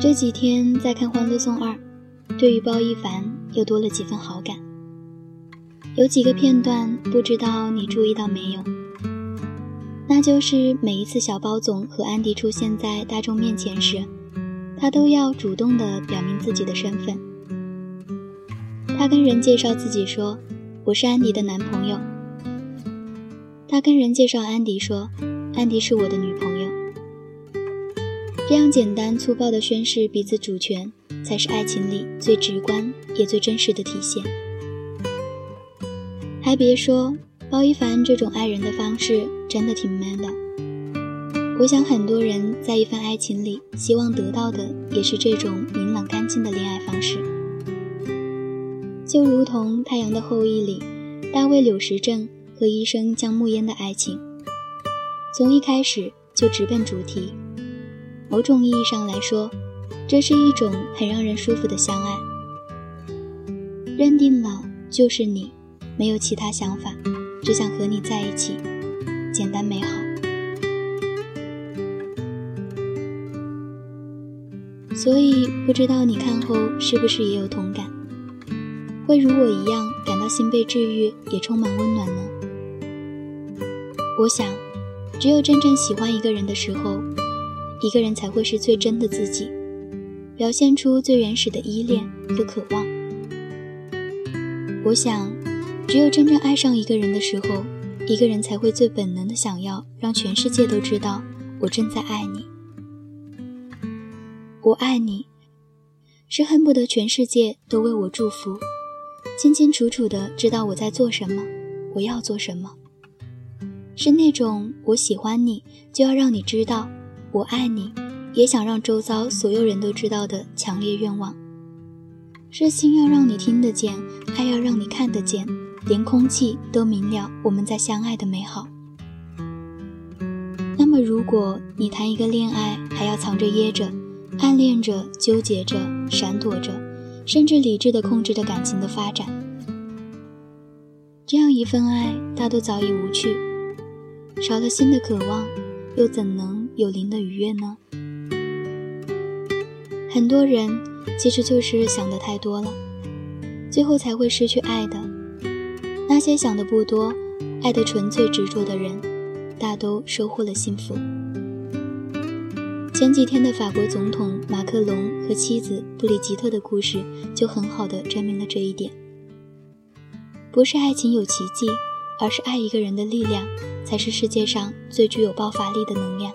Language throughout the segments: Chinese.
这几天在看《欢乐颂二》，对于包奕凡又多了几分好感。有几个片段，不知道你注意到没有？那就是每一次小包总和安迪出现在大众面前时，他都要主动地表明自己的身份。他跟人介绍自己说：“我是安迪的男朋友。”他跟人介绍安迪说：“安迪是我的女朋友。”这样简单粗暴的宣示彼此主权，才是爱情里最直观也最真实的体现。还别说，包奕凡这种爱人的方式真的挺 man 的。我想很多人在一份爱情里，希望得到的也是这种明朗干净的恋爱方式。就如同《太阳的后裔》里，大卫柳时镇和医生江木烟的爱情，从一开始就直奔主题。某种意义上来说，这是一种很让人舒服的相爱。认定了就是你，没有其他想法，只想和你在一起，简单美好。所以不知道你看后是不是也有同感，会如我一样感到心被治愈，也充满温暖呢？我想，只有真正喜欢一个人的时候。一个人才会是最真的自己，表现出最原始的依恋和渴望。我想，只有真正爱上一个人的时候，一个人才会最本能的想要让全世界都知道我正在爱你。我爱你，是恨不得全世界都为我祝福，清清楚楚的知道我在做什么，我要做什么。是那种我喜欢你，就要让你知道。我爱你，也想让周遭所有人都知道的强烈愿望，是心要让你听得见，爱要让你看得见，连空气都明了我们在相爱的美好。那么，如果你谈一个恋爱，还要藏着掖着，暗恋着、纠结着、闪躲着，甚至理智的控制着感情的发展，这样一份爱，大都早已无趣，少了新的渴望，又怎能？有灵的愉悦呢？很多人其实就是想的太多了，最后才会失去爱的。那些想的不多、爱的纯粹执着的人，大都收获了幸福。前几天的法国总统马克龙和妻子布里吉特的故事，就很好的证明了这一点。不是爱情有奇迹，而是爱一个人的力量，才是世界上最具有爆发力的能量。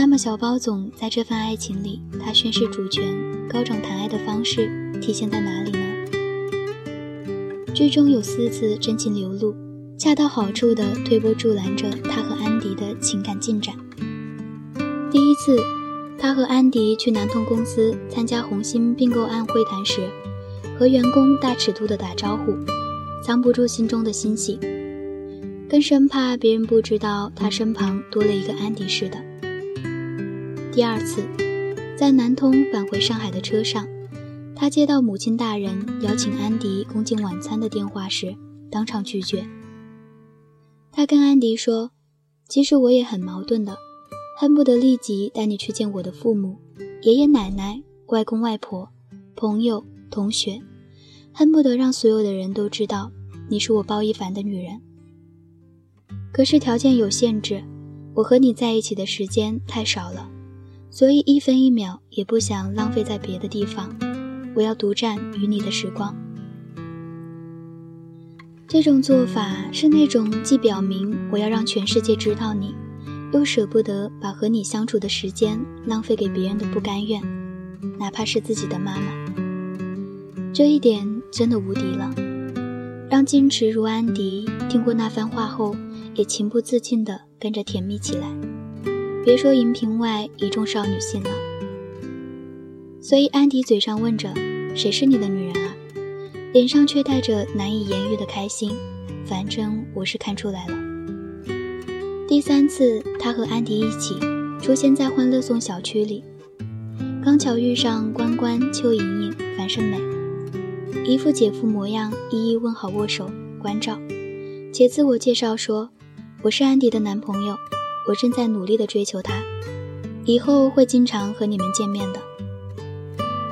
那么，小包总在这份爱情里，他宣示主权、高涨谈爱的方式体现在哪里呢？剧中有四次真情流露，恰到好处的推波助澜着他和安迪的情感进展。第一次，他和安迪去南通公司参加红星并购案会谈时，和员工大尺度的打招呼，藏不住心中的欣喜，更生怕别人不知道他身旁多了一个安迪似的。第二次，在南通返回上海的车上，他接到母亲大人邀请安迪共进晚餐的电话时，当场拒绝。他跟安迪说：“其实我也很矛盾的，恨不得立即带你去见我的父母、爷爷奶奶、外公外婆、朋友、同学，恨不得让所有的人都知道你是我包一凡的女人。可是条件有限制，我和你在一起的时间太少了。”所以一分一秒也不想浪费在别的地方，我要独占与你的时光。这种做法是那种既表明我要让全世界知道你，又舍不得把和你相处的时间浪费给别人的不甘愿，哪怕是自己的妈妈。这一点真的无敌了，让矜持如安迪听过那番话后，也情不自禁地跟着甜蜜起来。别说荧屏外一众少女心了，所以安迪嘴上问着谁是你的女人啊，脸上却带着难以言喻的开心。反正我是看出来了。第三次，他和安迪一起出现在欢乐颂小区里，刚巧遇上关关、邱莹莹、樊胜美，一副姐夫模样，一一问好握手关照，且自我介绍说：“我是安迪的男朋友。”我正在努力地追求他，以后会经常和你们见面的。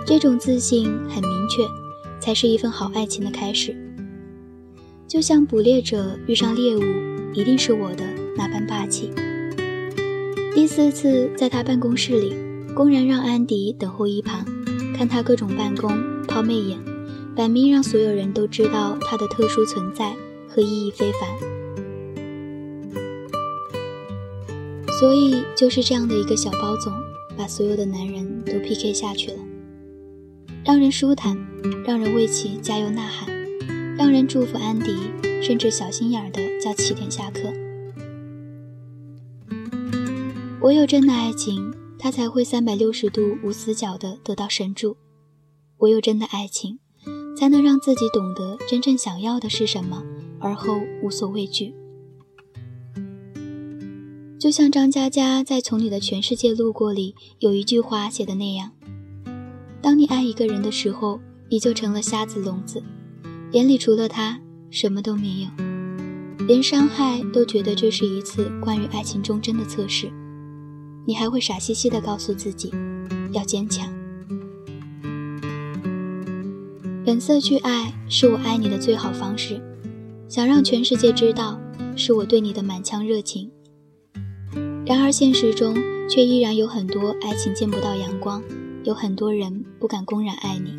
这种自信很明确，才是一份好爱情的开始。就像捕猎者遇上猎物，一定是我的那般霸气。第四次在他办公室里，公然让安迪等候一旁，看他各种办公、抛媚眼，摆明让所有人都知道他的特殊存在和意义非凡。所以就是这样的一个小包总，把所有的男人都 PK 下去了，让人舒坦，让人为其加油呐喊，让人祝福安迪，甚至小心眼儿的叫起点下课。唯有真的爱情，他才会三百六十度无死角的得到神助；唯有真的爱情，才能让自己懂得真正想要的是什么，而后无所畏惧。就像张嘉佳在《从你的全世界路过》里有一句话写的那样：“当你爱一个人的时候，你就成了瞎子聋子，眼里除了他什么都没有，连伤害都觉得这是一次关于爱情忠贞的测试。你还会傻兮兮地告诉自己，要坚强。本色去爱是我爱你的最好方式，想让全世界知道，是我对你的满腔热情。”然而现实中却依然有很多爱情见不到阳光，有很多人不敢公然爱你。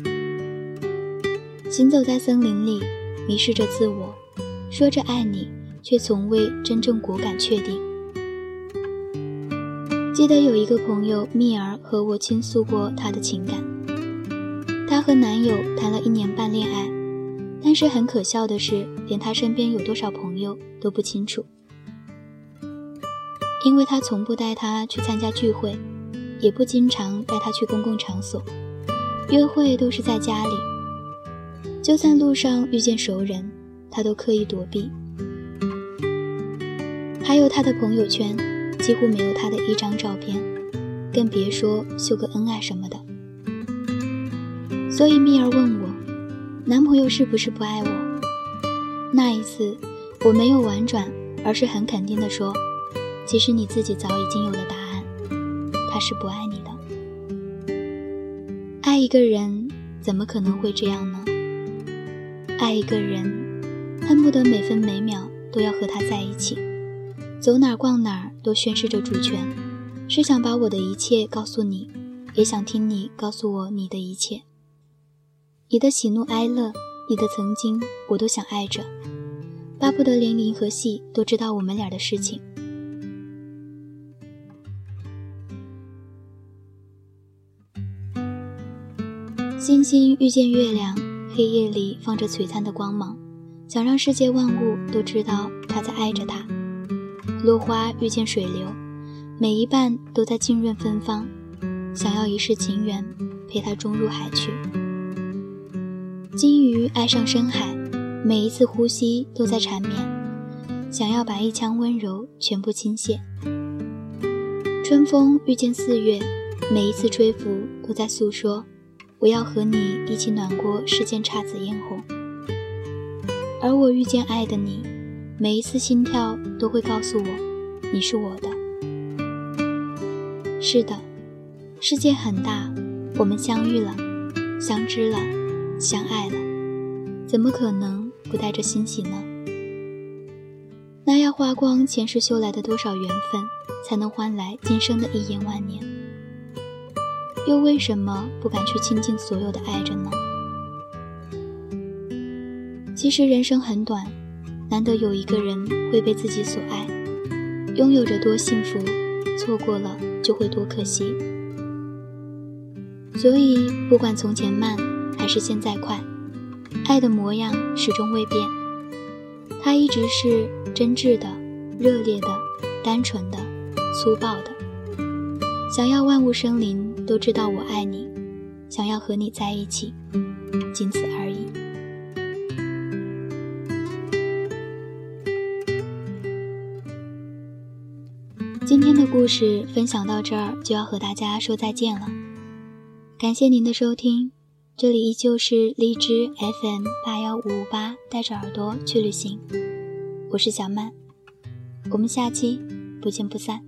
行走在森林里，迷失着自我，说着爱你，却从未真正果敢确定。记得有一个朋友蜜儿和我倾诉过她的情感，她和男友谈了一年半恋爱，但是很可笑的是，连她身边有多少朋友都不清楚。因为他从不带她去参加聚会，也不经常带她去公共场所，约会都是在家里。就算路上遇见熟人，他都刻意躲避。还有他的朋友圈，几乎没有他的一张照片，更别说秀个恩爱什么的。所以蜜儿问我，男朋友是不是不爱我？那一次，我没有婉转，而是很肯定的说。其实你自己早已经有了答案，他是不爱你的。爱一个人怎么可能会这样呢？爱一个人，恨不得每分每秒都要和他在一起，走哪儿逛哪儿都宣示着主权，是想把我的一切告诉你，也想听你告诉我你的一切。你的喜怒哀乐，你的曾经，我都想爱着，巴不得连银河系都知道我们俩的事情。星星遇见月亮，黑夜里放着璀璨的光芒，想让世界万物都知道他在爱着他。落花遇见水流，每一瓣都在浸润芬芳，想要一世情缘陪他终入海去。金鱼爱上深海，每一次呼吸都在缠绵，想要把一腔温柔全部倾泻。春风遇见四月，每一次吹拂都在诉说。我要和你一起暖过世间姹紫嫣红，而我遇见爱的你，每一次心跳都会告诉我，你是我的。是的，世界很大，我们相遇了，相知了，相爱了，怎么可能不带着欣喜呢？那要花光前世修来的多少缘分，才能换来今生的一眼万年？又为什么不敢去倾尽所有的爱着呢？其实人生很短，难得有一个人会被自己所爱，拥有着多幸福，错过了就会多可惜。所以不管从前慢还是现在快，爱的模样始终未变，它一直是真挚的、热烈的、单纯的、粗暴的，想要万物生灵。都知道我爱你，想要和你在一起，仅此而已。今天的故事分享到这儿，就要和大家说再见了。感谢您的收听，这里依旧是荔枝 FM 八幺五五八，带着耳朵去旅行。我是小曼，我们下期不见不散。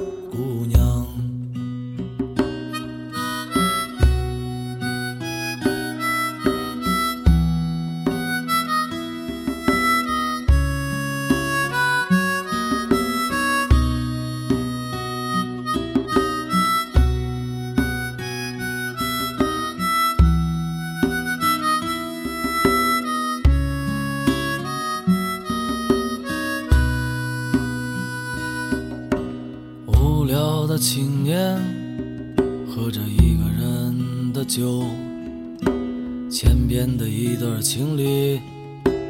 的一对情侣，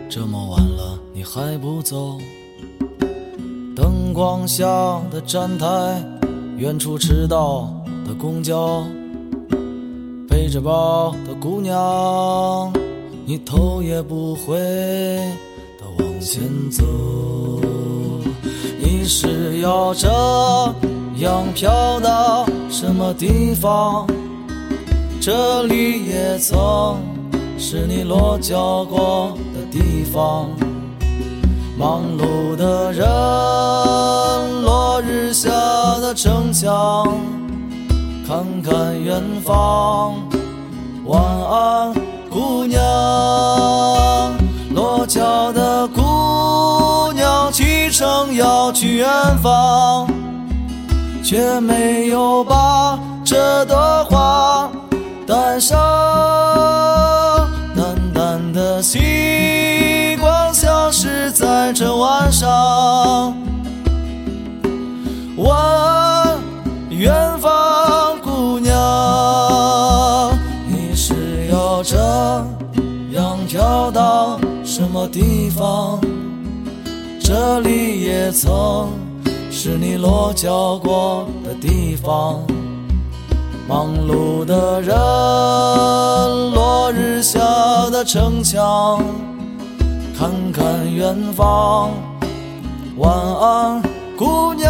这么晚了你还不走？灯光下的站台，远处迟到的公交，背着包的姑娘，你头也不回的往前走，你是要这？样飘到什么地方？这里也曾是你落脚过的地方。忙碌的人，落日下的城墙，看看远方。晚安，姑娘。落脚的姑娘，启程要去远方。却没有把这朵花带上，淡的星光消失在这晚上。问远方姑娘，你是要这样飘到什么地方？这里也曾。是你落脚过的地方，忙碌的人，落日下的城墙，看看远方，晚安，姑娘。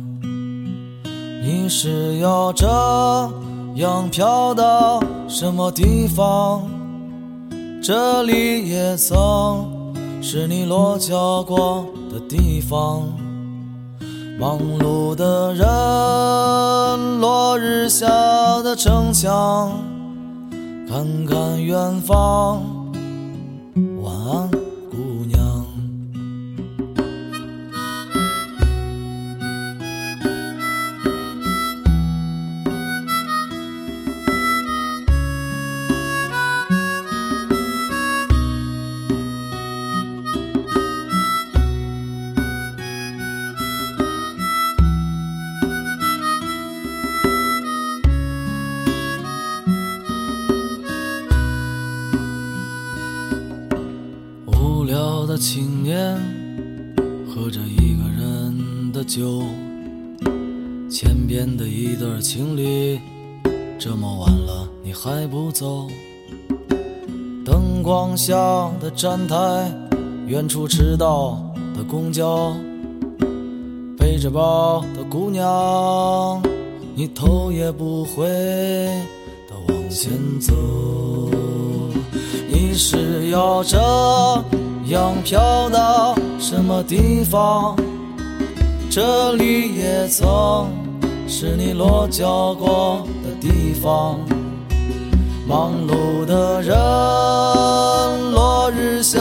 你是要这样飘到什么地方？这里也曾是你落脚过的地方。忙碌的人，落日下的城墙，看看远方。晚安。情侣，这么晚了你还不走？灯光下的站台，远处迟到的公交，背着包的姑娘，你头也不回的往前走，你是要这？样飘到什么地方？这里也曾是你落脚过的地方。忙碌的人，落日下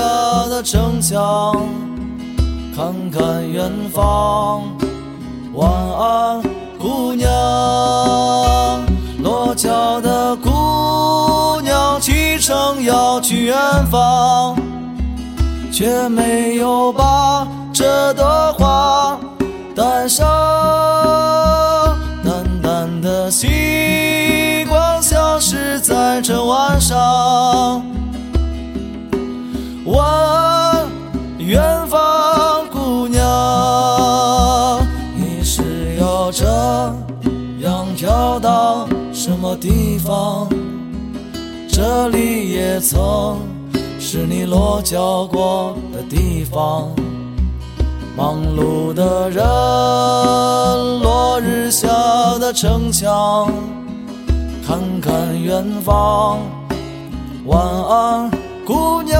的城墙，看看远方。晚安，姑娘。落脚的姑娘，启程要去远方。却没有把这朵花带上，淡淡的星光消失在这晚上。问远方姑娘，你是要这样飘到什么地方？这里也曾。是你落脚过的地方，忙碌的人，落日下的城墙，看看远方，晚安，姑娘。